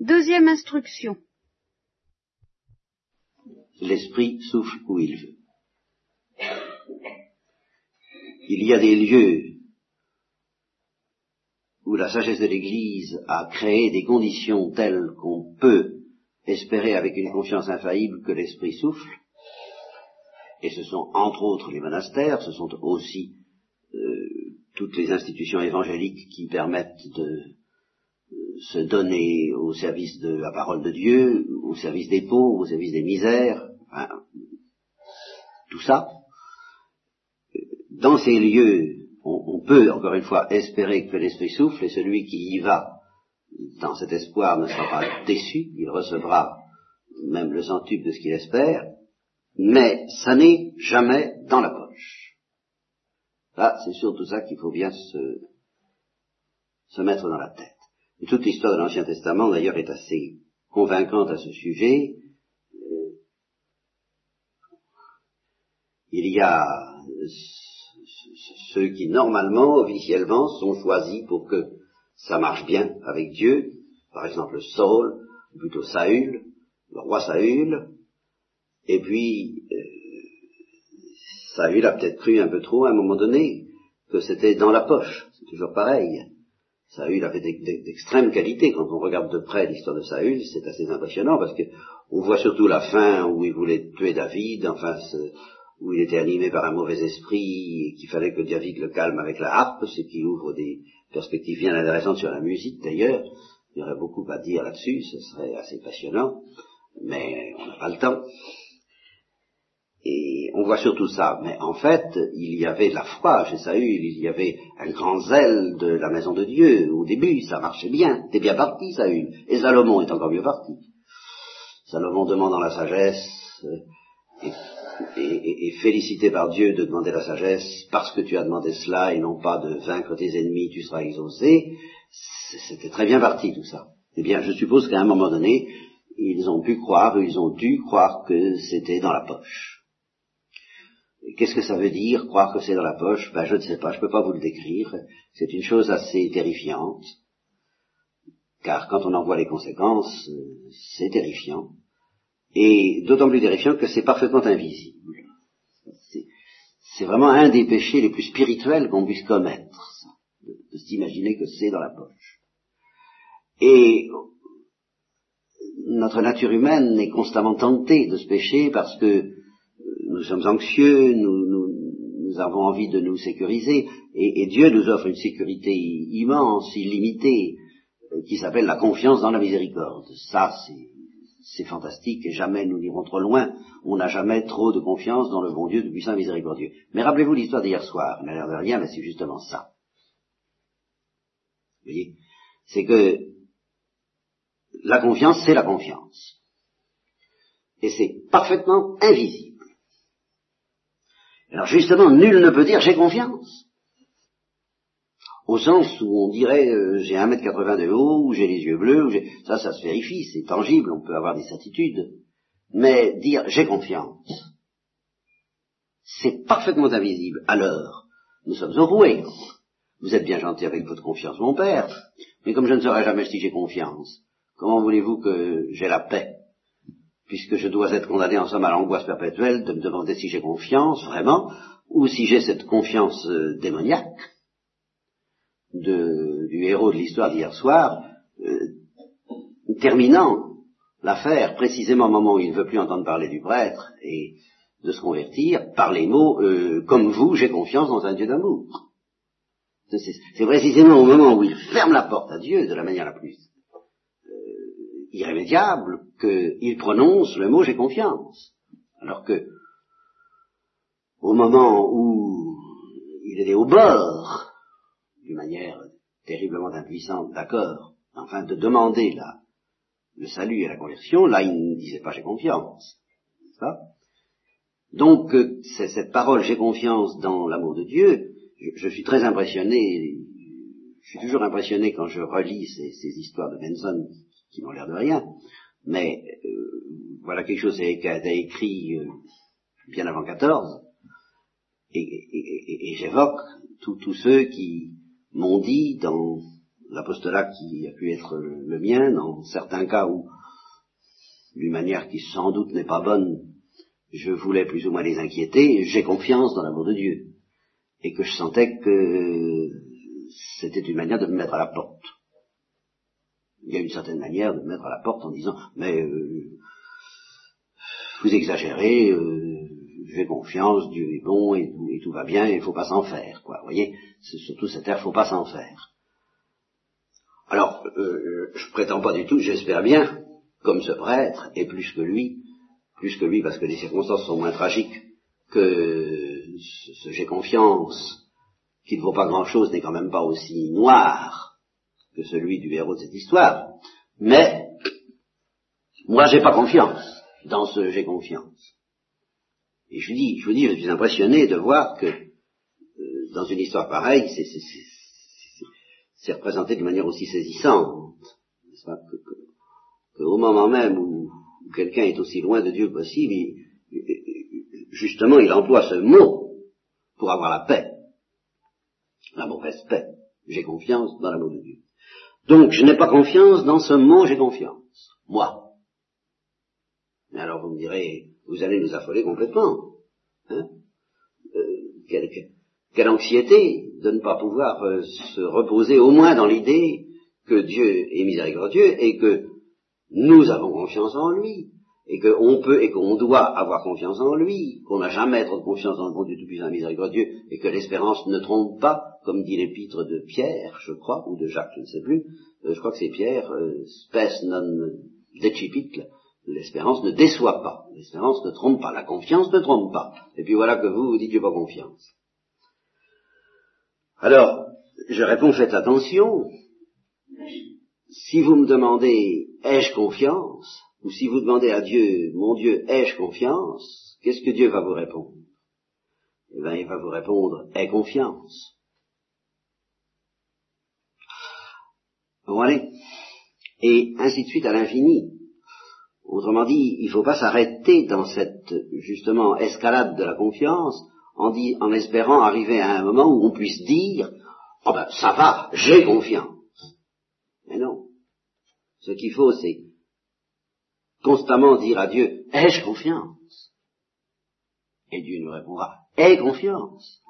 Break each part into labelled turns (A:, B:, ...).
A: Deuxième instruction.
B: L'esprit souffle où il veut. Il y a des lieux où la sagesse de l'Église a créé des conditions telles qu'on peut espérer avec une confiance infaillible que l'Esprit souffle, et ce sont entre autres les monastères, ce sont aussi euh, toutes les institutions évangéliques qui permettent de se donner au service de la parole de Dieu, au service des pauvres, au service des misères, tout ça. Dans ces lieux, on, peut encore une fois espérer que l'Esprit souffle, et celui qui y va dans cet espoir ne sera pas déçu, il recevra même le centuple de ce qu'il espère, mais ça n'est jamais dans la poche. Là, c'est surtout ça qu'il faut bien se, se mettre dans la tête. Toute l'histoire de l'Ancien Testament, d'ailleurs, est assez convaincante à ce sujet. Euh, il y a ceux qui, normalement, officiellement, sont choisis pour que ça marche bien avec Dieu. Par exemple, Saul, ou plutôt Saül, le roi Saül, et puis euh, Saül a peut-être cru un peu trop à un moment donné que c'était dans la poche, c'est toujours pareil. Saül avait d'extrêmes qualités. Quand on regarde de près l'histoire de Saül, c'est assez impressionnant parce que on voit surtout la fin où il voulait tuer David, enfin où il était animé par un mauvais esprit et qu'il fallait que David le calme avec la harpe, ce qui ouvre des perspectives bien intéressantes sur la musique d'ailleurs. Il y aurait beaucoup à dire là-dessus, ce serait assez passionnant, mais on n'a pas le temps. Et on voit surtout ça. Mais en fait, il y avait de la foi chez Saül, il y avait un grand zèle de la maison de Dieu. Au début, ça marchait bien. T'es bien parti, Saül. Et Salomon est encore mieux parti. Salomon demandant la sagesse, euh, et, et, félicité par Dieu de demander la sagesse, parce que tu as demandé cela et non pas de vaincre tes ennemis, tu seras exaucé. C'était très bien parti tout ça. Eh bien, je suppose qu'à un moment donné, ils ont pu croire, ils ont dû croire que c'était dans la poche. Qu'est-ce que ça veut dire, croire que c'est dans la poche? Ben je ne sais pas, je ne peux pas vous le décrire. C'est une chose assez terrifiante, car quand on en voit les conséquences, euh, c'est terrifiant. Et d'autant plus terrifiant que c'est parfaitement invisible. C'est vraiment un des péchés les plus spirituels qu'on puisse commettre, ça, de, s'imaginer que c'est dans la poche. Et notre nature humaine est constamment tentée de ce péché parce que nous sommes anxieux, nous, nous, avons envie de nous sécuriser, et, Dieu nous offre une sécurité immense, illimitée, euh, qui s'appelle la confiance dans la miséricorde. Ça, c'est fantastique, et jamais nous n'irons trop loin. On n'a jamais trop de confiance dans le bon Dieu de puissant miséricordieux. Mais rappelez-vous l'histoire d'hier soir, n'a l'air de rien, mais c'est justement ça. Vous voyez? C'est que la confiance, c'est la confiance. Et c'est parfaitement invisible. Alors justement, nul ne peut dire j'ai confiance. Au sens où on dirait euh, j'ai un mètre quatre-vingts de haut, ou j'ai les yeux bleus, ou ça, ça se vérifie, c'est tangible, on peut avoir des certitudes. Mais dire j'ai confiance, c'est parfaitement invisible. Alors, nous sommes enroués. Vous êtes bien gentil avec votre confiance, mon père, mais comme je ne saurais jamais si j'ai confiance, comment voulez-vous que j'ai la paix? Puisque je dois être condamné en somme à l'angoisse perpétuelle de me demander si j'ai confiance vraiment, ou si j'ai cette confiance euh, démoniaque du héros de l'histoire d'hier soir, euh, terminant l'affaire précisément au moment où il ne veut plus entendre parler du prêtre et de se convertir par les mots euh, comme vous, j'ai confiance dans un Dieu d'amour. C'est précisément au moment où il ferme la porte à Dieu de la manière la plus irrémédiable qu'il prononce le mot j'ai confiance. Alors que, au moment où il est au bord, d'une manière terriblement impuissante, d'accord, enfin de demander le salut et la conversion, là il ne disait pas j'ai confiance. Ça Donc cette parole j'ai confiance dans l'amour de Dieu, je, suis très impressionné, je suis toujours impressionné quand je relis ces histoires de Benson qui n'ont l'air de rien, mais euh, voilà quelque chose qui a été écrit euh, bien avant 14, et, j'évoque tous ceux qui m'ont dit dans l'apostolat qui a pu être le mien, dans certains cas où, d'une manière qui sans doute n'est pas bonne, je voulais plus ou moins les inquiéter, j'ai confiance dans l'amour de Dieu. Et que je sentais que c'était une manière de me mettre à la porte. Il y a une certaine manière de me mettre à la porte en disant, mais euh, vous exagérez, euh, j'ai confiance, Dieu est bon et, tout va bien, il ne faut pas s'en faire, quoi. Vous voyez, c'est surtout cette il faut pas s'en faire. Alors, euh, je prétends pas du tout, j'espère bien, comme ce prêtre, et plus que lui, plus que lui parce que les circonstances sont moins tragiques que ce, j'ai confiance, qui ne vaut pas grand-chose, n'est quand même pas aussi noir que celui du héros de cette histoire. Mais, moi j'ai pas confiance dans ce j'ai confiance. Et je dis, je vous dis, je suis impressionné de voir que euh, dans une histoire pareille, c'est représenté d'une manière aussi saisissante, que, au moment même où, quelqu'un est aussi loin de Dieu possible, justement, il emploie ce mot pour avoir la paix, la mauvaise paix. J'ai confiance dans l'amour de Dieu. Donc, je n'ai pas confiance dans ce mot j'ai confiance. Moi. Mais alors vous me direz, vous allez nous affoler complètement. Hein? Euh, quelle, anxiété de ne pas pouvoir euh, se reposer au moins dans l'idée que Dieu est miséricordieux et que nous avons confiance en lui et qu'on peut et qu'on doit avoir confiance en lui, qu'on n'a jamais trop de confiance dans le bon Dieu tout-puissant miséricordieux et que l'espérance ne trompe pas, comme dit l'épître de Pierre, je crois, ou de Jacques, je ne sais plus, euh, je crois que c'est Pierre, spes non decipitle, L'espérance ne déçoit pas, l'espérance ne trompe pas, la confiance ne trompe pas. Et puis voilà que vous, vous dites j'ai pas confiance. Alors, je réponds, faites attention. Si vous me demandez ai-je confiance, ou si vous demandez à Dieu, mon Dieu, ai-je confiance, qu'est-ce que Dieu va vous répondre? Eh bien, il va vous répondre, aie confiance. Et ainsi de suite à l'infini. Autrement dit, il ne faut pas s'arrêter dans cette, justement, escalade de la confiance en, espérant arriver à un moment où on puisse dire, oh ben, ça va, j'ai confiance. Mais non. Ce qu'il faut, c'est constamment dire à Dieu, ai-je confiance? Et Dieu nous répondra, aie confiance.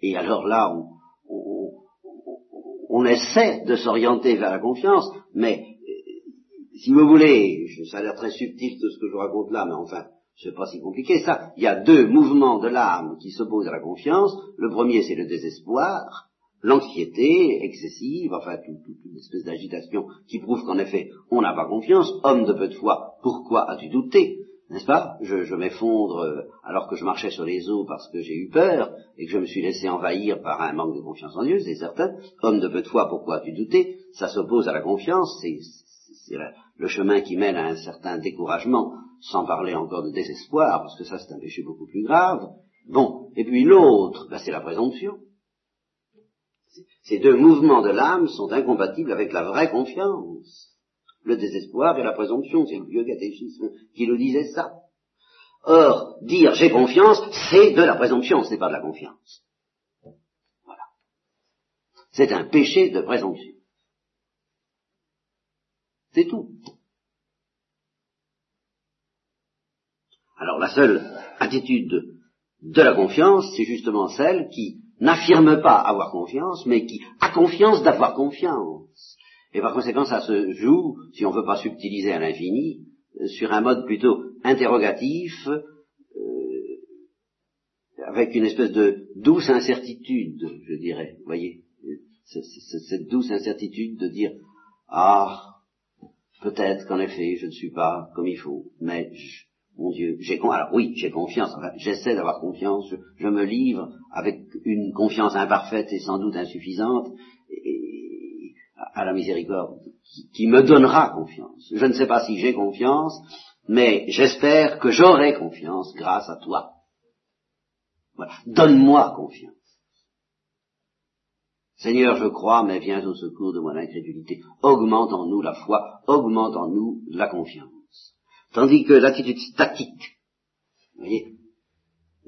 B: Et alors là, on essaie de s'orienter vers la confiance, mais si vous voulez, ça a l'air très subtil tout ce que je vous raconte là, mais enfin, c'est pas si compliqué ça. Il y a deux mouvements de l'âme qui s'opposent à la confiance. Le premier, c'est le désespoir, l'anxiété excessive, enfin, toute, une espèce d'agitation qui prouve qu'en effet, on n'a pas confiance. Homme de peu de foi, pourquoi as-tu douté? N'est-ce pas? Je, m'effondre euh, alors que je marchais sur les eaux parce que j'ai eu peur et que je me suis laissé envahir par un manque de confiance en Dieu, c'est certain. Homme de peu de foi, pourquoi as-tu douté? Ça s'oppose à la confiance, c'est le chemin qui mène à un certain découragement, sans parler encore de désespoir, parce que ça c'est un péché beaucoup plus grave. Bon, et puis l'autre, ben, c'est la présomption. Ces deux mouvements de l'âme sont incompatibles avec la vraie confiance. Le désespoir et la présomption, c'est le vieux catéchisme qui nous disait ça. Or, dire j'ai confiance, c'est de la présomption, c'est pas de la confiance. Voilà. C'est un péché de présomption. C'est tout. Alors la seule attitude de la confiance, c'est justement celle qui n'affirme pas avoir confiance, mais qui a confiance d'avoir confiance. Et par conséquent, ça se joue, si on ne veut pas subtiliser à l'infini, sur un mode plutôt interrogatif, euh, avec une espèce de douce incertitude, je dirais, vous voyez, cette douce incertitude de dire, ah, Peut-être qu'en effet, je ne suis pas comme il faut, mais mon Dieu, j'ai alors oui, j'ai confiance, j'essaie d'avoir confiance, je, me livre avec une confiance imparfaite et sans doute insuffisante à la miséricorde qui, me donnera confiance. Je ne sais pas si j'ai confiance, mais j'espère que j'aurai confiance grâce à toi. Voilà. Donne-moi confiance. Seigneur, je crois, mais viens au secours de mon incrédulité. Augmente en nous la foi, augmente en nous la confiance. Tandis que l'attitude statique, vous voyez,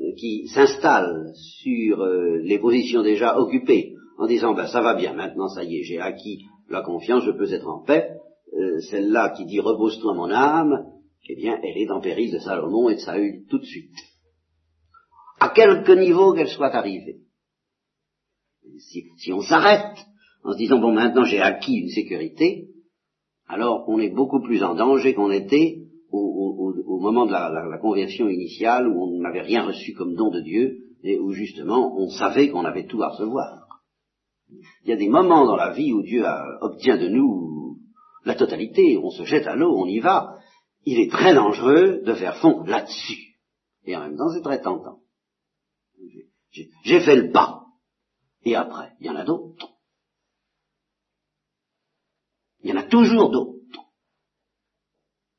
B: euh, qui s'installe sur euh, les positions déjà occupées, en disant ben ça va bien, maintenant ça y est, j'ai acquis la confiance, je peux être en paix, euh, celle-là qui dit repose-toi mon âme, eh bien elle est en péril de Salomon et de Saül tout de suite. À quelque niveau qu'elle soit arrivée. Si, si on s'arrête en se disant bon maintenant j'ai acquis une sécurité, alors on est beaucoup plus en danger qu'on était au, moment de la, conversion initiale où on n'avait rien reçu comme don de Dieu et où justement on savait qu'on avait tout à recevoir. Il y a des moments dans la vie où Dieu obtient de nous la totalité, on se jette à l'eau, on y va. Il est très dangereux de faire fond là-dessus. Et en même temps, c'est très tentant. J'ai fait le pas. Et après, il y en a d'autres. Il y en a toujours d'autres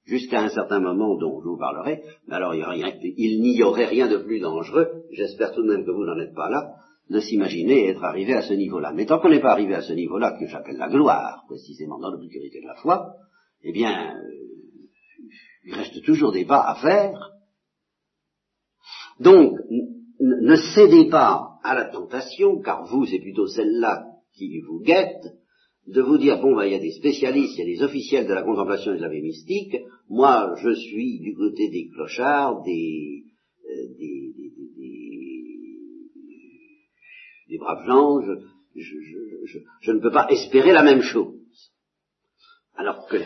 B: jusqu'à un certain moment dont je vous parlerai, mais alors il n'y aurait rien de plus dangereux, j'espère tout de même que vous n'en êtes pas là, de s'imaginer être arrivé à ce niveau-là. Mais tant qu'on n'est pas arrivé à ce niveau-là, que j'appelle la gloire, précisément dans l'obscurité de la foi, eh bien, euh, il reste toujours des pas à faire. Donc, ne cédez pas à la tentation, car vous, c'est plutôt celle-là qui vous guette, de vous dire, bon, bah, il y a des spécialistes, il y a des officiels de la contemplation et de la mystique, moi, je suis du côté des clochards, des, des, braves gens, je, ne peux pas espérer la même chose. Alors que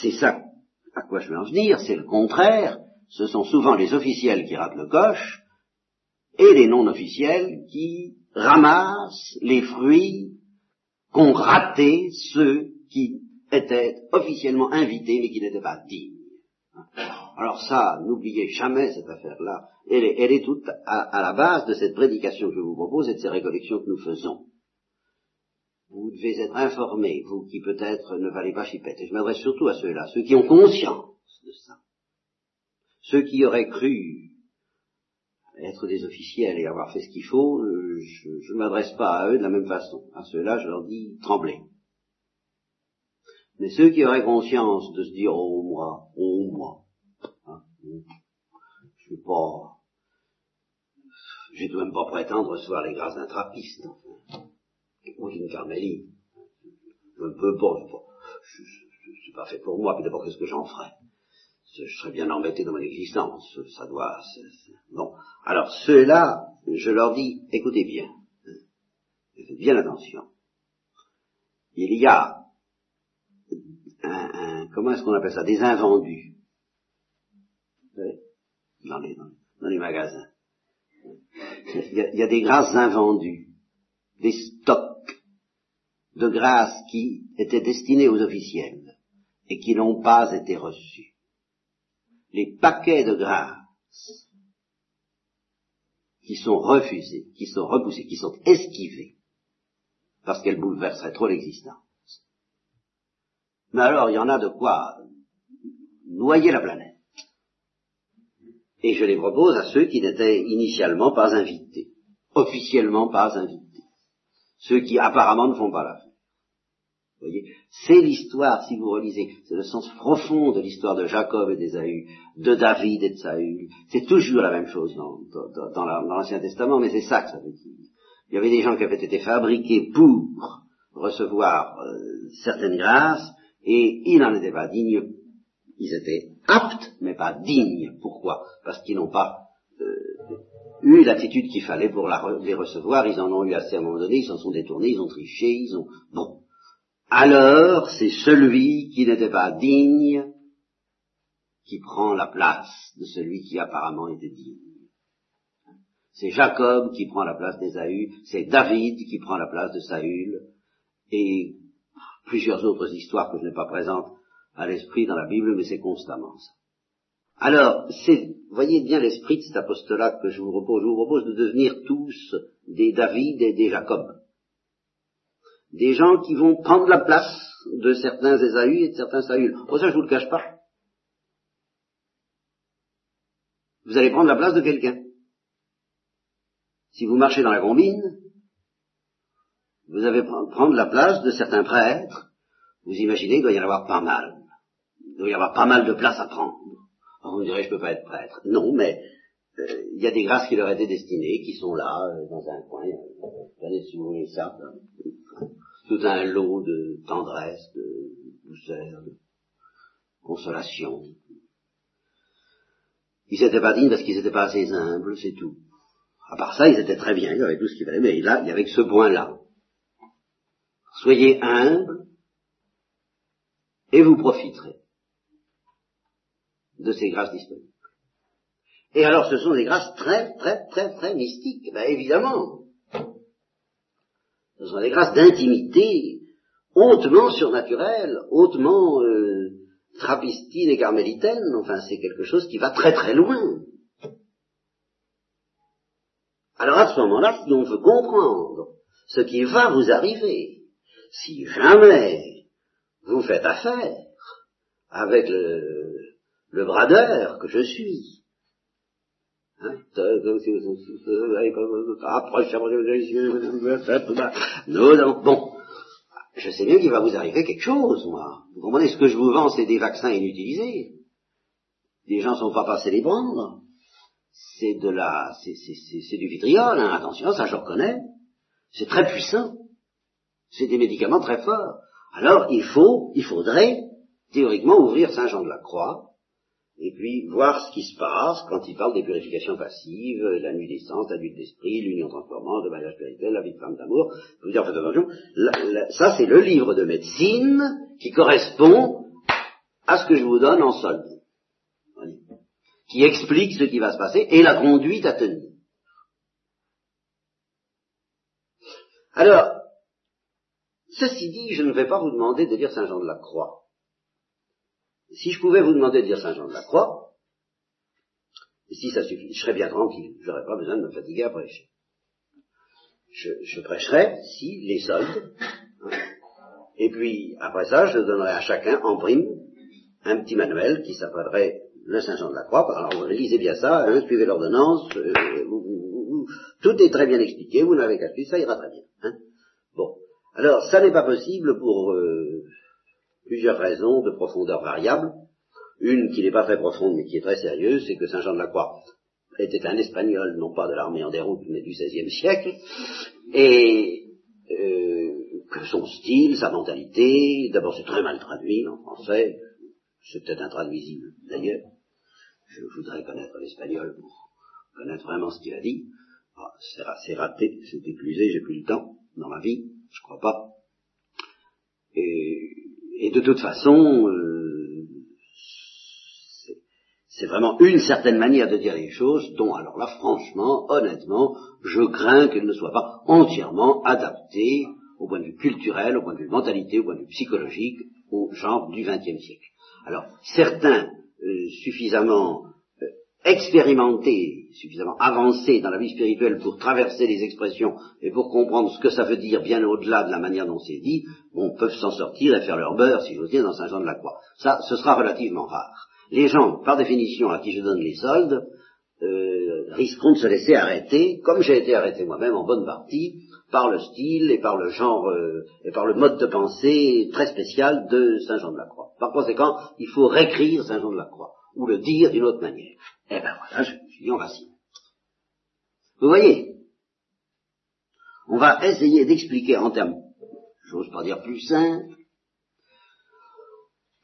B: c'est ça à quoi je veux en venir, c'est le contraire, ce sont souvent les officiels qui ratent le coche, et les non-officiels qui ramassent les fruits qu'ont raté ceux qui étaient officiellement invités mais qui n'étaient pas dignes. Alors ça, n'oubliez jamais cette affaire-là. Elle est, elle est toute à, la base de cette prédication que je vous propose et de ces récollections que nous faisons. Vous devez être informés, vous qui peut-être ne valez pas chipette. Et je m'adresse surtout à ceux-là, ceux qui ont conscience de ça. Ceux qui auraient cru être des officiels et avoir fait ce qu'il faut, je ne m'adresse pas à eux de la même façon. À ceux-là, je leur dis tremblez. Mais ceux qui auraient conscience de se dire oh moi, oh moi, je suis pas, j'ai tout même pas prétendre recevoir les grâces d'un trappiste, ou d'une. Je ne peux pas, je, ne suis pas fait pour moi, puis d'abord qu'est-ce que j'en ferais? Je serais bien embêté dans mon existence, ça doit... Bon, alors ceux-là, je leur dis, écoutez bien, faites bien attention. Il y a un, comment est-ce qu'on appelle ça, des invendus dans les, dans les magasins. Il y, a, il y a des grâces invendues, des stocks de grâces qui étaient destinés aux officiels et qui n'ont pas été reçus les paquets de grâce qui sont refusés, qui sont repoussés, qui sont esquivés, parce qu'elles bouleverseraient trop l'existence. Mais alors, il y en a de quoi noyer la planète. Et je les propose à ceux qui n'étaient initialement pas invités, officiellement pas invités, ceux qui apparemment ne font pas l'affaire c'est l'histoire, si vous relisez, c'est le sens profond de l'histoire de Jacob et d'Ésaü, de David et de Saül. C'est toujours la même chose dans, l'Ancien Testament, mais c'est ça que ça veut dire. Il y avait des gens qui avaient été fabriqués pour recevoir euh, certaines grâces, et ils n'en étaient pas dignes. Ils étaient aptes, mais pas dignes. Pourquoi? Parce qu'ils n'ont pas euh, eu l'attitude qu'il fallait pour les recevoir. Ils en ont eu assez à un moment donné, ils s'en sont détournés, ils ont triché, ils ont... Bon, alors c'est celui qui n'était pas digne qui prend la place de celui qui apparemment était digne. C'est Jacob qui prend la place d'Ésaü, c'est David qui prend la place de Saül, et plusieurs autres histoires que je n'ai pas présentes à l'esprit dans la Bible, mais c'est constamment ça. Alors, voyez bien l'esprit de cet apostolat que je vous propose. Je vous propose de devenir tous des David et des Jacob des gens qui vont prendre la place de certains Ésaü et de certains Saül. Pour ça, je vous le cache pas. Vous allez prendre la place de quelqu'un. Si vous marchez dans la combine, vous allez prendre la place de certains prêtres. Vous imaginez, il doit y en avoir pas mal. Il doit y avoir pas mal de place à prendre. vous me direz, je ne peux pas être prêtre. Non, mais euh, il y a des grâces qui leur étaient destinées, qui sont là, euh, dans un coin. Regardez si vous voulez ça. Tout un lot de tendresse, de douceur, de consolation. Ils n'étaient pas dignes parce qu'ils n'étaient pas assez humbles, c'est tout. À part ça, ils étaient très bien, ils avaient tout ce qu'il fallait, mais là, il y avait que ce point-là. Soyez humbles et vous profiterez de ces grâces disponibles. Et alors, ce sont des grâces très, très, très, très mystiques, ben évidemment. Ce sont des grâces d'intimité hautement surnaturelles, hautement euh, trappistines et carmélitaines, enfin c'est quelque chose qui va très très loin. Alors à ce moment-là, si on veut comprendre ce qui va vous arriver, si jamais vous faites affaire avec le, le bradeur que je suis, hein, bon, je sais bien qu'il va vous arriver quelque chose, moi. Vous comprenez, ce que je vous vends, c'est des vaccins inutilisés. Les gens ne sont pas passés les prendre. C'est de la, c'est du vitriol, hein. attention, ça je reconnais. C'est très puissant. C'est des médicaments très forts. Alors, il faut, il faudrait, théoriquement, ouvrir Saint-Jean de la Croix, et puis voir ce qui se passe quand il parle des purifications passives, la nuit des sens, la nuit d'esprit, l'union transformante, le mariage spirituel, la vie de femme d'amour. Je vous dire, faites attention, ça c'est le livre de médecine qui correspond à ce que je vous donne en solde, qui explique ce qui va se passer et la conduite à tenir. Alors, ceci dit, je ne vais pas vous demander de dire Saint Jean de la Croix si je pouvais vous demander de dire Saint Jean de la Croix, si ça suffit, je serais bien tranquille, je n'aurais pas besoin de me fatiguer à prêcher. Je, prêcherais si les soldes, hein, et puis après ça, je donnerais à chacun en prime un petit manuel qui s'appellerait le Saint Jean de la Croix. Alors lisez bien ça, hein, suivez l'ordonnance, euh, tout est très bien expliqué, vous n'avez qu'à suivre, ça ira très bien. Hein. Bon, alors ça n'est pas possible pour euh, plusieurs raisons de profondeur variable. Une qui n'est pas très profonde mais qui est très sérieuse, c'est que Saint Jean de la Croix était un Espagnol, non pas de l'armée en déroute, mais du XVIe siècle, et euh, que son style, sa mentalité, d'abord c'est très mal traduit en français, c'est peut-être intraduisible d'ailleurs, je voudrais connaître l'espagnol pour connaître vraiment ce qu'il a dit, ah, c'est raté, c'est éclusé, j'ai plus le temps dans ma vie, je crois pas. Et et de toute façon, euh, c'est vraiment une certaine manière de dire les choses dont, alors là, franchement, honnêtement, je crains qu'elle ne soit pas entièrement adaptée au point de vue culturel, au point de vue mentalité, au point de vue psychologique, au genre du XXe siècle. Alors, certains euh, suffisamment expérimenté, suffisamment avancé dans la vie spirituelle pour traverser les expressions et pour comprendre ce que ça veut dire bien au-delà de la manière dont c'est dit, bon, peuvent s'en sortir et faire leur beurre, si j'ose dire, dans Saint-Jean de la Croix. Ça, ce sera relativement rare. Les gens, par définition, à qui je donne les soldes, euh, risqueront de se laisser arrêter, comme j'ai été arrêté moi-même en bonne partie, par le style et par le genre euh, et par le mode de pensée très spécial de Saint Jean de la Croix. Par conséquent, il faut réécrire Saint Jean de la Croix, ou le dire d'une autre manière. Eh ben voilà, je suis en racine. Vous voyez On va essayer d'expliquer en termes, j'ose pas dire plus simples,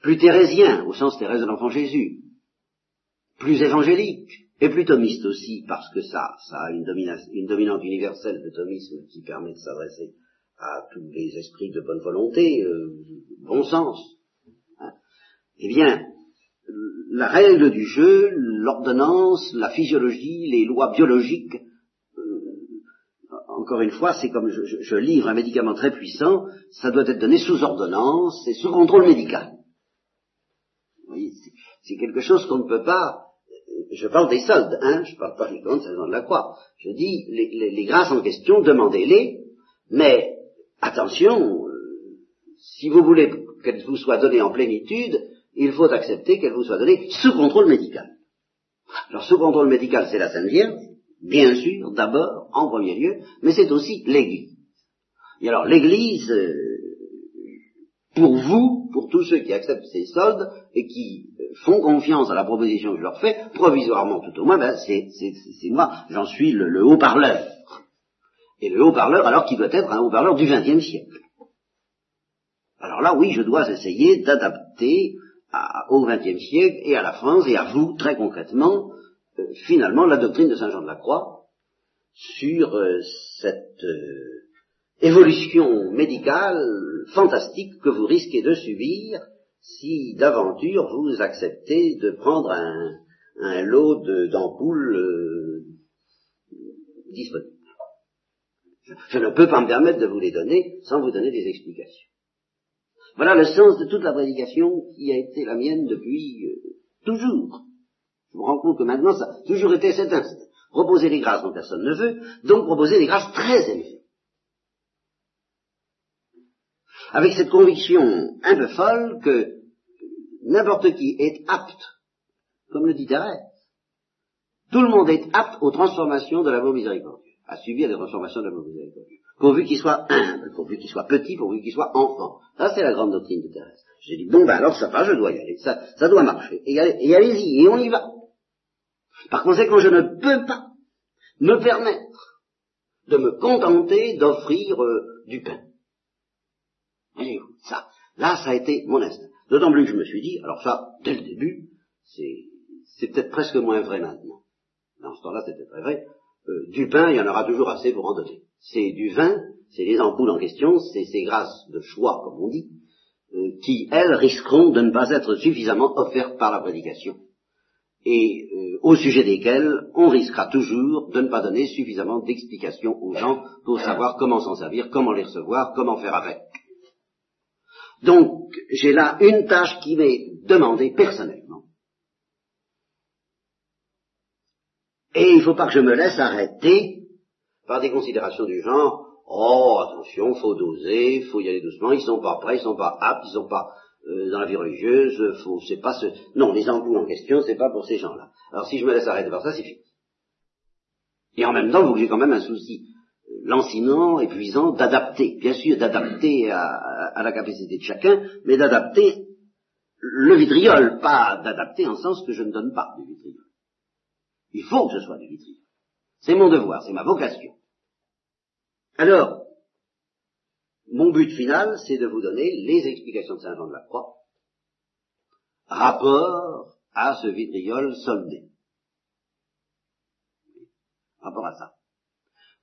B: plus thérésiens, au sens Thérèse de l'enfant Jésus, plus évangélique, et plus thomiste aussi, parce que ça, ça a une, une dominante universelle de thomisme qui permet de s'adresser à tous les esprits de bonne volonté, euh, bon sens. Hein. eh bien, la règle du jeu, l'ordonnance, la physiologie, les lois biologiques, euh, encore une fois, c'est comme je, livre un médicament très puissant, ça doit être donné sous ordonnance et sous contrôle médical. C'est quelque chose qu'on ne peut pas. Je parle des soldes, hein, je parle pas uniquement de Saint Jean de la Croix. Je dis les, les grâces en question, demandez-les, mais attention, euh, si vous voulez qu'elles vous soient données en plénitude, il faut accepter qu'elle vous soit donnée sous contrôle médical. Alors sous contrôle médical, c'est la Sainte Vierge, bien sûr, d'abord, en premier lieu, mais c'est aussi l'Église. Et alors l'Église, euh, pour vous, pour tous ceux qui acceptent ces soldes et qui euh, font confiance à la proposition que je leur fais, provisoirement tout au moins, ben c'est moi, j'en suis le, haut-parleur. Et le haut-parleur, alors qu'il doit être un haut-parleur du XXe siècle. Alors là, oui, je dois essayer d'adapter au XXe siècle et à la France et à vous, très concrètement, euh, finalement, la doctrine de Saint Jean de la Croix sur euh, cette évolution médicale fantastique que vous risquez de subir si d'aventure vous acceptez de prendre un, lot d'ampoules euh, disponibles. Je, ne peux pas me permettre de vous les donner sans vous donner des explications. Voilà le sens de toute la prédication qui a été la mienne depuis euh, toujours. Je me rends compte que maintenant ça a toujours été cet instant. Proposer les grâces dont personne ne veut, donc proposer des grâces très élevées. avec cette conviction un peu folle que n'importe qui est apte, comme le dit Thérèse, tout le monde est apte aux transformations de l'amour miséricordieux, à subir les transformations de l'amour miséricordieux, pourvu qu'il soit humble, pourvu qu'il soit petit, pourvu qu'il soit enfant. Ça, c'est la grande doctrine de Thérèse. J'ai dit, bon, ben alors ça va, je dois y aller, ça, ça doit marcher, et, allez-y, et on y va. Par conséquent, je ne peux pas me permettre de me contenter d'offrir euh, du pain ça, là, ça a été mon instinct. D'autant plus que je me suis dit, alors ça, dès le début, c'est, peut-être presque moins vrai maintenant. Dans ce temps-là, c'était très vrai. Euh, du pain, il y en aura toujours assez pour en donner. C'est du vin, c'est les ampoules en question, c'est ces grâces de choix, comme on dit, euh, qui, elles, risqueront de ne pas être suffisamment offertes par la prédication. Et euh, au sujet desquelles on risquera toujours de ne pas donner suffisamment d'explications aux gens pour savoir comment s'en servir, comment les recevoir, comment faire avec. Donc, j'ai là une tâche qui m'est demandée personnellement. Et il ne faut pas que je me laisse arrêter par des considérations du genre, oh, attention, faut doser, faut y aller doucement, ils sont pas prêts, ils sont pas aptes, ils sont pas euh, dans la vie religieuse, faut, c'est pas ce... Non, les embouts en question, c'est pas pour ces gens-là. Alors si je me laisse arrêter par ça, c'est fini. Et en même temps, vous j'ai quand même un souci lancinant, épuisant, d'adapter, bien sûr d'adapter à, la capacité de chacun, mais d'adapter le vitriol, pas d'adapter en sens que je ne donne pas du vitriol. Il faut que ce soit du vitriol. C'est mon devoir, c'est ma vocation. Alors, mon but final, c'est de vous donner les explications de Saint Jean de la Croix, rapport à ce vitriol soldé. Rapport à ça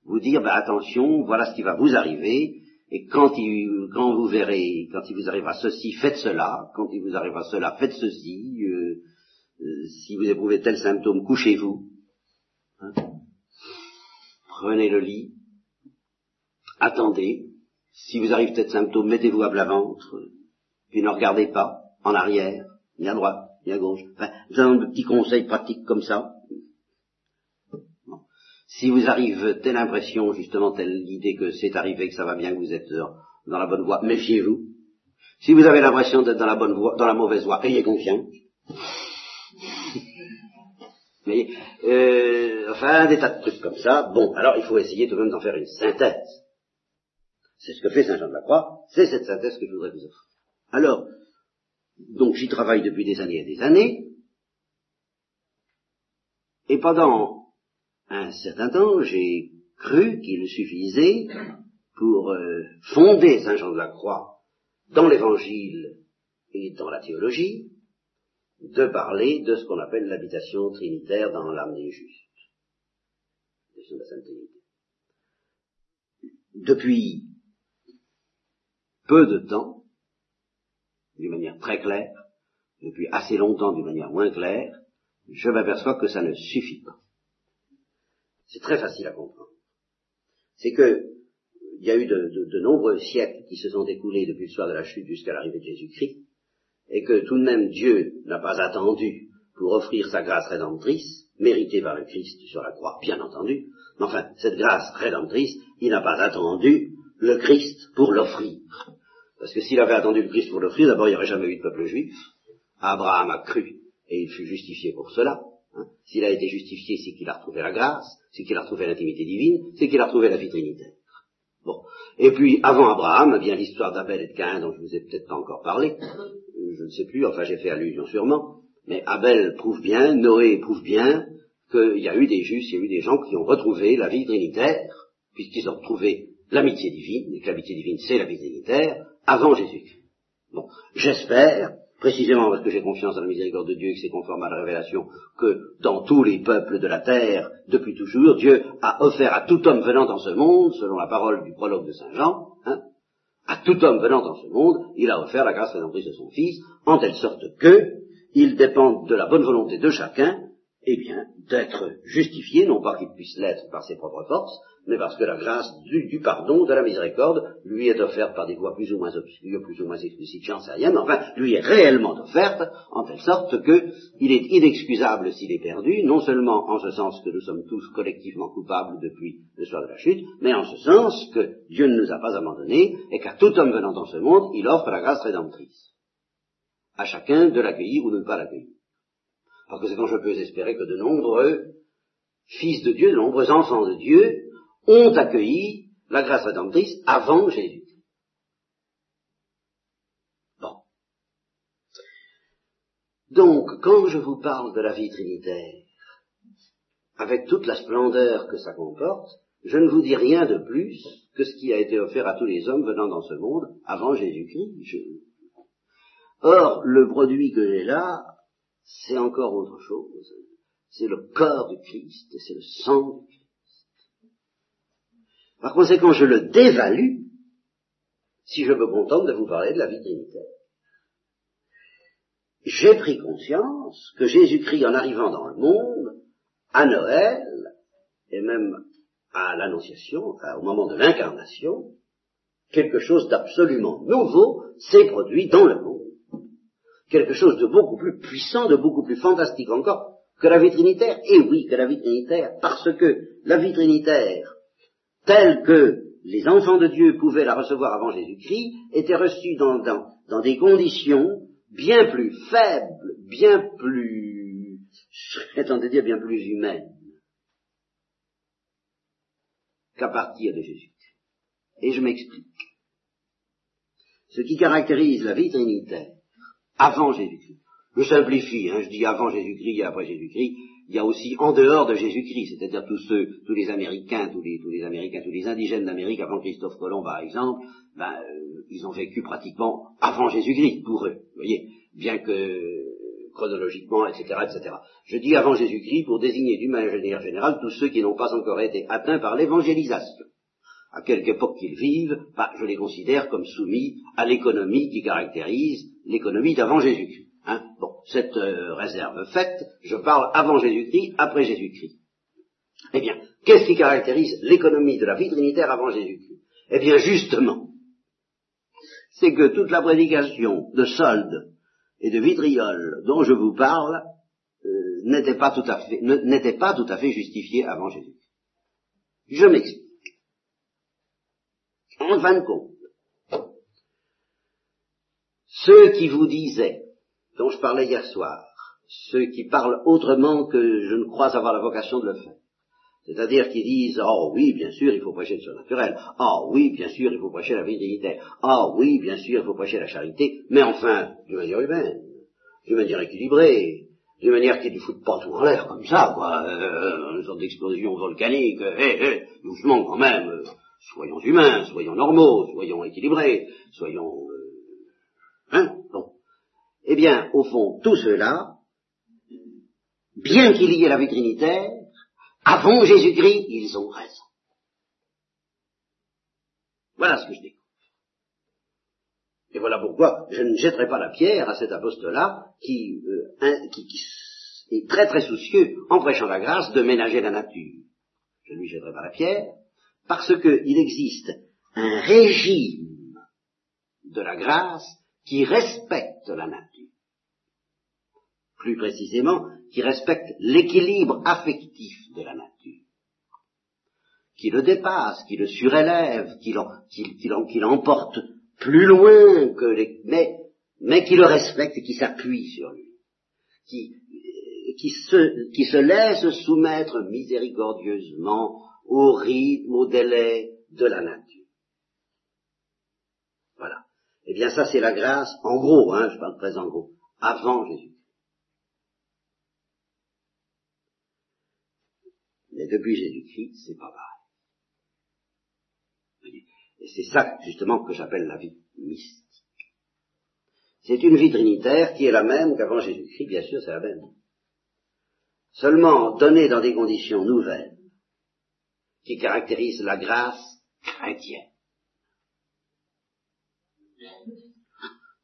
B: vous dire, ben, attention, voilà ce qui va vous arriver, et quand, il, quand vous verrez, quand il vous arrivera ceci, faites cela, quand il vous arrivera cela, faites ceci, euh, euh, si vous éprouvez tel symptôme, couchez-vous, hein? prenez le lit, attendez, si vous arrive tel symptôme, mettez-vous à plat ventre, puis ne regardez pas en arrière, ni à droite, ni à gauche, enfin, un petit conseil pratique comme ça, si vous arrive telle impression, justement, telle idée que c'est arrivé, que ça va bien, que vous êtes dans la bonne voie, méfiez-vous. Si vous avez l'impression d'être dans la bonne voie, dans la mauvaise voie, ayez confiance. Mais, euh, enfin, des tas de trucs comme ça. Bon, alors il faut essayer tout de même d'en faire une synthèse. C'est ce que fait Saint Jean de la Croix, c'est cette synthèse que je voudrais vous offrir. Alors, donc j'y travaille depuis des années et des années, et pendant un certain temps, j'ai cru qu'il suffisait pour euh, fonder Saint Jean de la Croix dans l'Évangile et dans la théologie, de parler de ce qu'on appelle l'habitation trinitaire dans l'âme des justes. De la Sainte Depuis peu de temps, d'une manière très claire, depuis assez longtemps d'une manière moins claire, je m'aperçois que ça ne suffit pas. C'est très facile à comprendre. C'est que il y a eu de, nombreux siècles qui se sont écoulés depuis le soir de la chute jusqu'à l'arrivée de Jésus-Christ, et que tout de même Dieu n'a pas attendu pour offrir sa grâce rédemptrice, méritée par le Christ sur la croix, bien entendu, mais enfin, cette grâce rédemptrice, il n'a pas attendu le Christ pour l'offrir. Parce que s'il avait attendu le Christ pour l'offrir, d'abord il n'y aurait jamais eu de peuple juif. Abraham a cru, et il fut justifié pour cela. Hein. S'il a été justifié, c'est qu'il a retrouvé la grâce, c'est qu'il a retrouvé l'intimité divine, c'est qu'il a retrouvé la vie trinitaire. Bon. Et puis, avant Abraham, eh bien l'histoire d'Abel et de Caïn, dont je vous ai peut-être pas encore parlé, je ne sais plus, enfin j'ai fait allusion sûrement, mais Abel prouve bien, Noé prouve bien qu'il y a eu des justes, il y a eu des gens qui ont retrouvé la vie trinitaire, puisqu'ils ont retrouvé l'amitié divine, et que l'amitié divine c'est la vie trinitaire, avant Jésus-Christ. Bon, j'espère, précisément parce que j'ai confiance dans la miséricorde de Dieu et que c'est conforme à la révélation, que dans tous les peuples de la terre, depuis toujours, Dieu a offert à tout homme venant dans ce monde, selon la parole du prologue de Saint Jean, hein, à tout homme venant dans ce monde, il a offert la grâce rédemptrice de son Fils, en telle sorte que il dépend de la bonne volonté de chacun eh bien, d'être justifié, non pas qu'il puisse l'être par ses propres forces, mais parce que la grâce du, pardon, de la miséricorde, lui est offerte par des voies plus ou moins obscures, plus ou moins explicites, j'en sais rien, mais enfin, lui est réellement offerte, en telle sorte qu'il est inexcusable s'il est perdu, non seulement en ce sens que nous sommes tous collectivement coupables depuis le soir de la chute, mais en ce sens que Dieu ne nous a pas abandonnés, et qu'à tout homme venant dans ce monde, il offre la grâce rédemptrice. À chacun de l'accueillir ou de ne pas l'accueillir. Parce que c'est quand je peux espérer que de nombreux fils de Dieu, de nombreux enfants de Dieu, ont accueilli la grâce rédemptrice avant Jésus. Bon. Donc, quand je vous parle de la vie trinitaire, avec toute la splendeur que ça comporte, je ne vous dis rien de plus que ce qui a été offert à tous les hommes venant dans ce monde avant Jésus-Christ. Or, le produit que j'ai là, c'est encore autre chose. C'est le corps du Christ et c'est le sang du Christ. Par conséquent, je le dévalue si je me contente de vous parler de la vie trinitaire. J'ai pris conscience que Jésus-Christ, en arrivant dans le monde, à Noël, et même à l'Annonciation, enfin, au moment de l'incarnation, quelque chose d'absolument nouveau s'est produit dans le monde quelque chose de beaucoup plus puissant, de beaucoup plus fantastique encore que la vie trinitaire. Et oui, que la vie trinitaire, parce que la vie trinitaire, telle que les enfants de Dieu pouvaient la recevoir avant Jésus-Christ, était reçue dans, des conditions bien plus faibles, bien plus, je de dire bien plus humaines qu'à partir de Jésus. Et je m'explique. Ce qui caractérise la vie trinitaire, avant Jésus-Christ. Je simplifie, hein, je dis avant Jésus-Christ et après Jésus-Christ. Il y a aussi en dehors de Jésus-Christ, c'est-à-dire tous ceux, tous les Américains, tous les, tous les Américains, tous les indigènes d'Amérique avant Christophe Colomb, par exemple, ben, euh, ils ont vécu pratiquement avant Jésus-Christ pour eux. Vous voyez, bien que chronologiquement, etc., etc. Je dis avant Jésus-Christ pour désigner d'une manière générale tous ceux qui n'ont pas encore été atteints par l'évangélisation à quelque époque qu'ils vivent, bah, je les considère comme soumis à l'économie qui caractérise l'économie d'avant Jésus-Christ. Hein. bon, cette euh, réserve faite, je parle avant Jésus-Christ, après Jésus-Christ. Eh bien, qu'est-ce qui caractérise l'économie de la vie trinitaire avant Jésus-Christ? Eh bien, justement, c'est que toute la prédication de solde et de vitriol dont je vous parle euh, n'était pas tout à fait, n'était pas tout à fait justifiée avant Jésus-Christ. Je m'explique. En fin de compte, ceux qui vous disaient, dont je parlais hier soir, ceux qui parlent autrement que je ne crois avoir la vocation de le faire, c'est-à-dire qui disent, oh oui, bien sûr, il faut prêcher le surnaturel, oh oui, bien sûr, il faut prêcher la vie dignitaire, oh oui, bien sûr, il faut prêcher la charité, mais enfin, d'une manière humaine, d'une manière équilibrée, d'une manière qui ne fout pas tout en l'air comme ça, quoi, euh, une sorte d'explosion volcanique, hé, hé, doucement quand même, Soyons humains, soyons normaux, soyons équilibrés, soyons... Euh, hein. Eh bien, au fond, tout cela, bien qu'il y ait la vie trinitaire, avant Jésus-Christ, ils ont raison. Voilà ce que je découvre. Et voilà pourquoi je ne jetterai pas la pierre à cet apostolat qui, euh, qui, est très très soucieux, en prêchant la grâce, de ménager la nature. Je ne lui jetterai pas la pierre, parce qu'il existe un régime de la grâce qui respecte la nature. Plus précisément, qui respecte l'équilibre affectif de la nature, qui le dépasse, qui le surélève, qui l'emporte plus loin que les... Mais, qui le respecte et qui s'appuie sur lui, qui, qui, se, qui se laisse soumettre miséricordieusement au rythme, au délai de la nature. Eh bien, ça, c'est la grâce, en gros, hein, je parle très en gros, avant Jésus. Depuis Jésus-Christ, c'est pas pareil. Et c'est ça, justement, que j'appelle la vie mystique. C'est une vie trinitaire qui est la même qu'avant Jésus-Christ, bien sûr, c'est la même. Seulement donnée dans des conditions nouvelles qui caractérisent la grâce chrétienne.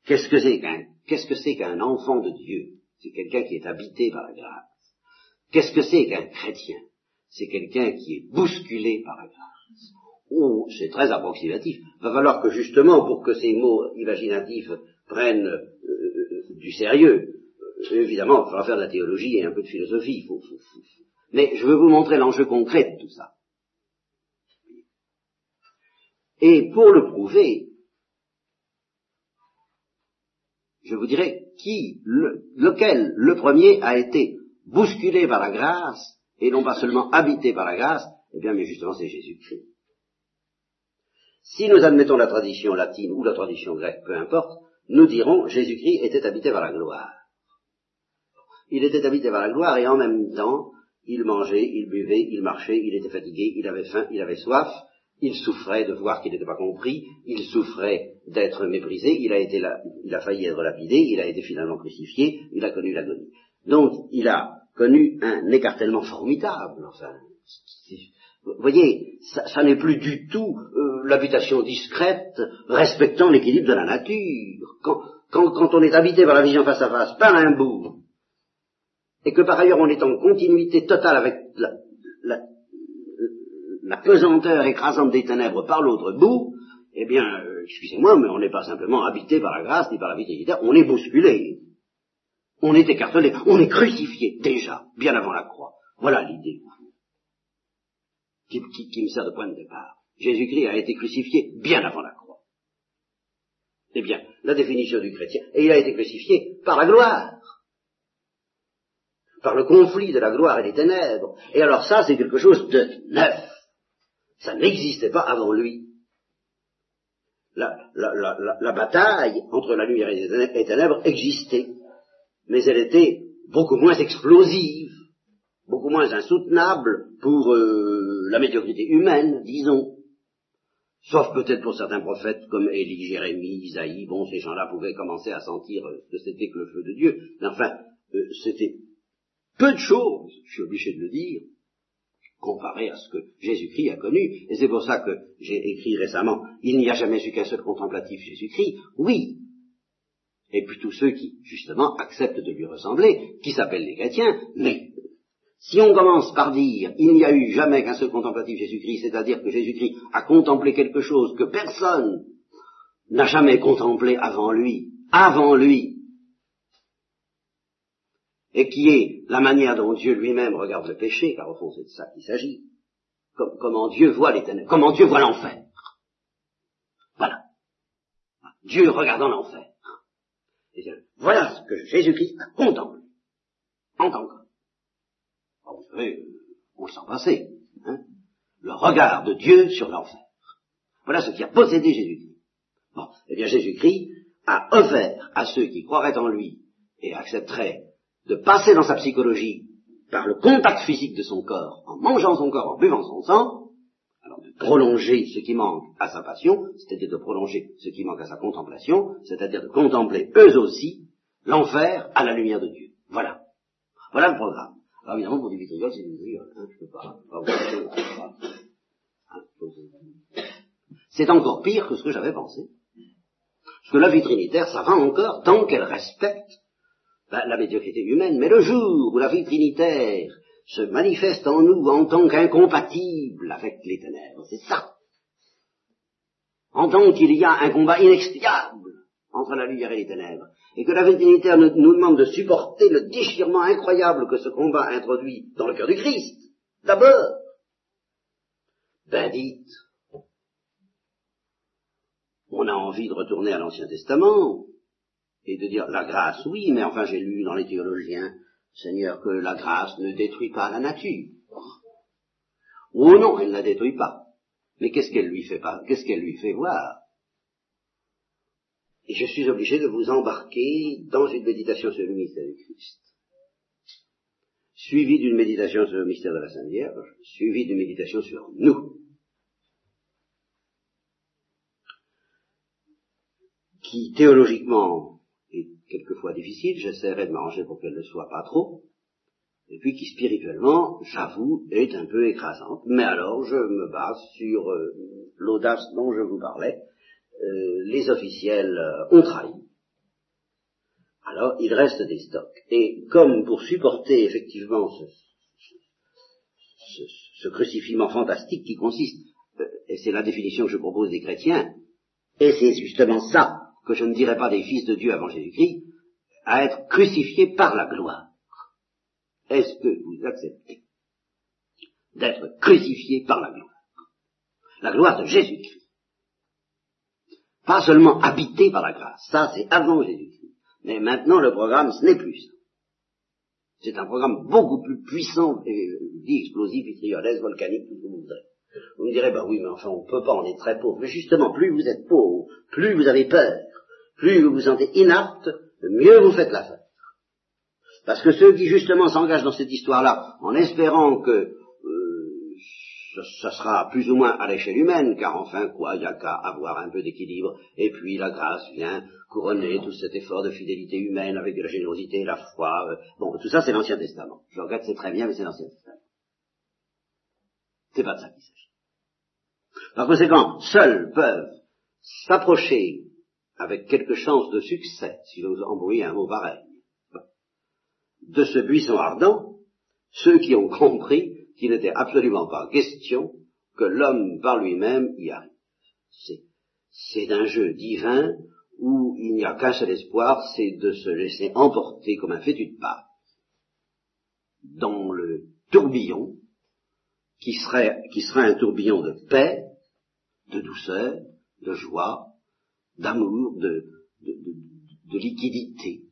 B: Qu'est-ce que c'est qu'un, qu'est-ce que c'est qu'un enfant de Dieu? C'est quelqu'un qui est habité par la grâce. Qu'est-ce que c'est qu'un chrétien? C'est quelqu'un qui est bousculé par la grâce. Oh, c'est très approximatif. Va falloir que justement, pour que ces mots imaginatifs prennent euh, euh, du sérieux, euh, évidemment, il faudra faire de la théologie et un peu de philosophie. Mais je veux vous montrer l'enjeu concret de tout ça. Et pour le prouver, je vous dirai qui, lequel, le premier a été bousculé par la grâce, et non pas seulement habité par la grâce, eh bien, mais justement, c'est Jésus-Christ. Si nous admettons la tradition latine ou la tradition grecque, peu importe, nous dirons Jésus-Christ était habité par la gloire. Il était habité par la gloire et en même temps, il mangeait, il buvait, il marchait, il était fatigué, il avait faim, il avait soif, il souffrait de voir qu'il n'était pas compris, il souffrait d'être méprisé, il a été là, il a failli être lapidé, il a été finalement crucifié, il a connu l'agonie. Donc, il a connu un écartèlement formidable, enfin. Vous voyez, ça, n'est plus du tout euh, l'habitation discrète, respectant l'équilibre de la nature. Quand, on est habité par la vision face à face, par un bout, et que par ailleurs on est en continuité totale avec la, la, la pesanteur écrasante des ténèbres par l'autre bout, eh bien, euh, excusez-moi, mais on n'est pas simplement habité par la grâce ni par la vitalité, on est bousculé. On est écartelé, on est crucifié déjà, bien avant la croix. Voilà l'idée qui, me sert de point de départ. Jésus-Christ a été crucifié bien avant la croix. Eh bien, la définition du chrétien, et il a été crucifié par la gloire, par le conflit de la gloire et des ténèbres. Et alors ça, c'est quelque chose de neuf. Ça n'existait pas avant lui. La, bataille entre la lumière et les ténèbres existait, mais elle était beaucoup moins explosive, beaucoup moins insoutenable pour euh, la médiocrité humaine, disons. Sauf peut-être pour certains prophètes comme Élie, Jérémie, Isaïe, bon, ces gens-là pouvaient commencer à sentir euh, que c'était que le feu de Dieu. Mais enfin, euh, c'était peu de choses, je suis obligé de le dire, comparé à ce que Jésus-Christ a connu. Et c'est pour ça que j'ai écrit récemment, il n'y a jamais eu qu'un seul contemplatif Jésus-Christ. Oui. Et puis tous ceux qui, justement, acceptent de lui ressembler, qui s'appellent les chrétiens, mais si on commence par dire il n'y a eu jamais qu'un seul contemplatif Jésus-Christ, c'est-à-dire que Jésus-Christ a contemplé quelque chose que personne n'a jamais contemplé avant lui, avant lui, et qui est la manière dont Dieu lui-même regarde le péché, car au fond c'est de ça qu'il s'agit, comment Dieu voit les ténèbres, comment Dieu voit l'enfer. Voilà. Dieu regardant l'enfer. Voilà ce que Jésus-Christ a contemplé en tant vous savez, on s'en passait. Hein le regard de Dieu sur l'enfer. Voilà ce qui a possédé Jésus-Christ. Bon, eh bien Jésus-Christ a offert à ceux qui croiraient en lui et accepteraient de passer dans sa psychologie par le contact physique de son corps, en mangeant son corps, en buvant son sang, alors de prolonger ce qui manque à sa passion, c'est-à-dire de prolonger ce qui manque à sa contemplation, c'est-à-dire de contempler eux aussi l'enfer à la lumière de Dieu. Voilà. Voilà le programme. Alors évidemment, pour du vitriol, c'est du vitriol. Hein, je peux pas. C'est encore pire que ce que j'avais pensé. Parce que la vie trinitaire, ça va encore tant qu'elle respecte la médiocrité humaine. Mais le jour où la vie trinitaire se manifeste en nous en tant qu'incompatible avec les ténèbres, c'est ça. En tant qu'il y a un combat inexplicable entre la lumière et les ténèbres, et que la Trinitaire nous, nous demande de supporter le déchirement incroyable que ce combat introduit dans le cœur du Christ, d'abord, ben dites, on a envie de retourner à l'Ancien Testament et de dire la grâce, oui, mais enfin j'ai lu dans les théologiens, Seigneur, que la grâce ne détruit pas la nature. Oh non, elle ne la détruit pas. Mais qu'est-ce qu'elle lui fait pas? Qu'est-ce qu'elle lui fait voir? Et je suis obligé de vous embarquer dans une méditation sur le mystère du Christ, suivie d'une méditation sur le mystère de la Sainte Vierge, suivie d'une méditation sur nous. qui théologiquement quelquefois difficile, j'essaierai de m'arranger pour qu'elle ne soit pas trop, et puis qui spirituellement, j'avoue, est un peu écrasante. Mais alors, je me base sur euh, l'audace dont je vous parlais. Euh, les officiels euh, ont trahi. Alors, il reste des stocks. Et comme pour supporter effectivement ce, ce, fantastique qui consiste, et c'est la définition que je propose des chrétiens, et c'est justement ça que je ne dirais pas des fils de Dieu avant Jésus-Christ, à être crucifiés par la gloire. Est-ce que vous acceptez d'être crucifiés par la gloire? La gloire de Jésus-Christ. Pas seulement habité par la grâce, ça c'est avant Jésus-Christ. Mais maintenant le programme, ce n'est plus ça. C'est un programme beaucoup plus puissant, et, dit explosif, vitriolesque, volcanique, tout ce que vous voudrez. Vous me direz, bah oui, mais enfin, on ne peut pas, on est très pauvre. Mais justement, plus vous êtes pauvre, plus vous avez peur, plus vous vous sentez inapte, mieux vous faites l'affaire. Parce que ceux qui justement s'engagent dans cette histoire-là, en espérant que euh, ça, sera plus ou moins à l'échelle humaine, car enfin quoi, il n'y a qu'à avoir un peu d'équilibre, et puis la grâce vient couronner tout cet effort de fidélité humaine avec de la générosité, la foi. Euh, bon, tout ça c'est l'Ancien Testament. Je regrette, c'est très bien, mais c'est l'Ancien Testament. C'est pas de ça qu'il s'agit. Par conséquent, seuls peuvent s'approcher avec quelque chance de succès, si vous envoyez un mot pareil, de ce buisson ardent, ceux qui ont compris qu'il n'était absolument pas question que l'homme par lui-même y arrive. C'est un jeu divin où il n'y a qu'un seul espoir, c'est de se laisser emporter comme un fétu de pas dans le tourbillon qui serait un tourbillon de paix, de douceur, de joie, d'amour, de, liquidité.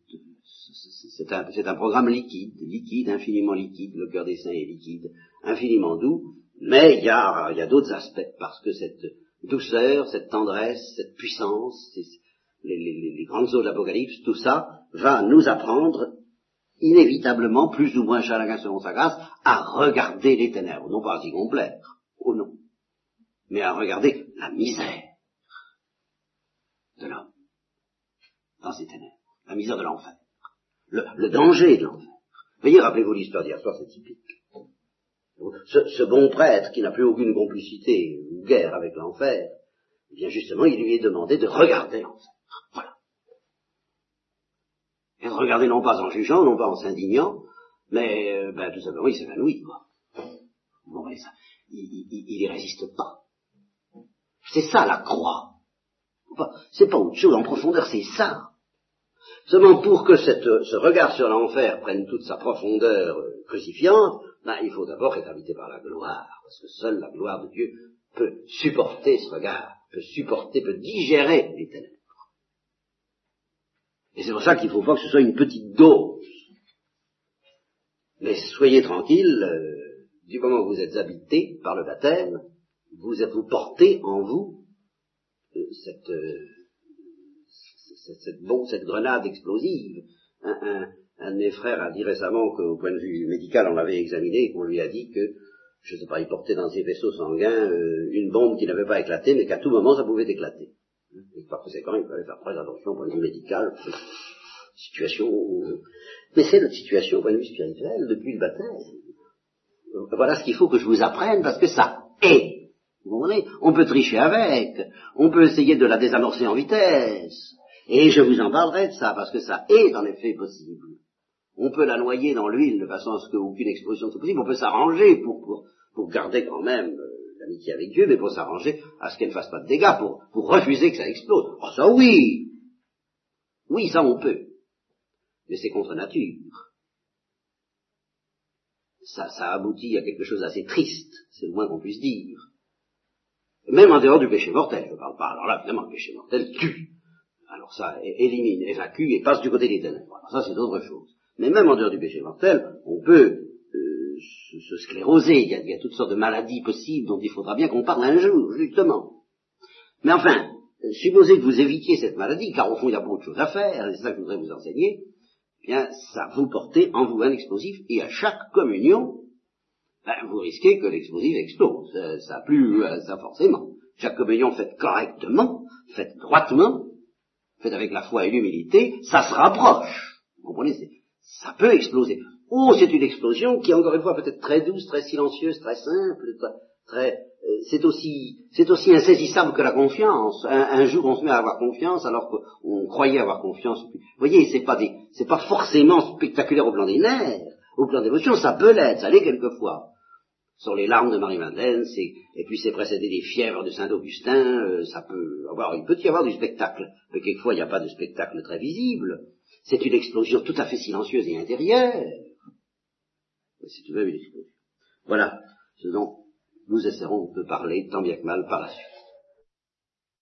B: C'est un, programme liquide, liquide, infiniment liquide, le cœur des saints est liquide, infiniment doux, mais il y a, y a d'autres aspects, parce que cette douceur, cette tendresse, cette puissance, les, les, les, grandes eaux de l'Apocalypse, tout ça va nous apprendre inévitablement, plus ou moins chacun selon sa grâce, à regarder les ténèbres, non pas à s'y complaire, oh non, mais à regarder la misère de l'homme dans ces ténèbres, la misère de l'enfer, le, danger de l'enfer. Voyez, rappelez-vous l'histoire d'hier soir, c'est typique. Ce, bon prêtre qui n'a plus aucune complicité ou guerre avec l'enfer, eh bien justement, il lui est demandé de regarder l'enfer. Voilà. Et de regarder non pas en jugeant, non pas en s'indignant, mais euh, ben, tout simplement, il s'évanouit, quoi. Bon, mais ça, il, il, résiste pas. C'est ça la croix. C'est pas autre chose en profondeur, c'est ça. Seulement pour que ce regard sur l'enfer prenne toute sa profondeur euh, crucifiante, ben, il faut d'abord être habité par la gloire, parce que seule la gloire de Dieu peut supporter ce regard, peut supporter, peut digérer les ténèbres. Et c'est pour ça qu'il ne faut pas que ce soit une petite dose. Mais soyez tranquille, euh, du moment où vous êtes habité par le baptême, vous porté en vous cette, euh, cette, cette grenade explosive. Un, un, de mes frères a dit récemment qu'au point de vue médical, on l'avait examiné et qu'on lui a dit que, je ne sais pas, il portait dans ses vaisseaux sanguins euh, une bombe qui n'avait pas éclaté, mais qu'à tout moment ça pouvait éclater. Et par conséquent, il fallait faire très attention au point de vue médical. Situation. Mais c'est notre situation au point de vue spirituel depuis le baptême. Voilà ce qu'il faut que je vous apprenne parce que ça est on peut tricher avec, on peut essayer de la désamorcer en vitesse, et je vous en parlerai de ça, parce que ça est en effet possible. On peut la noyer dans l'huile de façon à ce qu'aucune explosion soit possible, on peut s'arranger pour, pour, garder quand même euh, l'amitié avec Dieu, mais pour s'arranger à ce qu'elle ne fasse pas de dégâts, pour, pour refuser que ça explose. Oh ça oui Oui, ça on peut. Mais c'est contre nature. Ça, ça aboutit à quelque chose d'assez triste, c'est le moins qu'on puisse dire. Même en dehors du péché mortel, je ne parle pas. Alors là, évidemment, le péché mortel tue. Alors ça élimine, évacue et passe du côté des ténèbres. Alors ça, c'est autre chose. Mais même en dehors du péché mortel, on peut euh, se, scléroser. Il y, a, toutes sortes de maladies possibles dont il faudra bien qu'on parle un jour, justement. Mais enfin, supposez que vous évitiez cette maladie, car au fond il y a beaucoup de choses à faire, et c'est ça que je voudrais vous enseigner, eh bien ça vous portez en vous un explosif, et à chaque communion, ben, vous risquez que l'explosif explose. Ça, ça plus, euh, ça forcément. Chaque communion faite correctement, faite droitement, faite avec la foi et l'humilité, ça se rapproche. Vous comprenez Ça peut exploser. Ou c'est une explosion qui, encore une fois, peut être très douce, très silencieuse, très simple, très, euh, c'est aussi, c'est aussi insaisissable que la confiance. Un, jour, on se met à avoir confiance alors qu'on croyait avoir confiance. Vous voyez, c'est pas des, c'est pas forcément spectaculaire au plan des nerfs, au plan des émotions, ça peut l'être, ça l'est quelquefois sur les larmes de Marie-Madeleine, et puis c'est précédé des fièvres de Saint-Augustin, euh, ça peut avoir, il peut y avoir du spectacle, mais quelquefois il n'y a pas de spectacle très visible. C'est une explosion tout à fait silencieuse et intérieure. C'est tout de même une explosion. Voilà ce dont nous essaierons de parler tant bien que mal par la suite.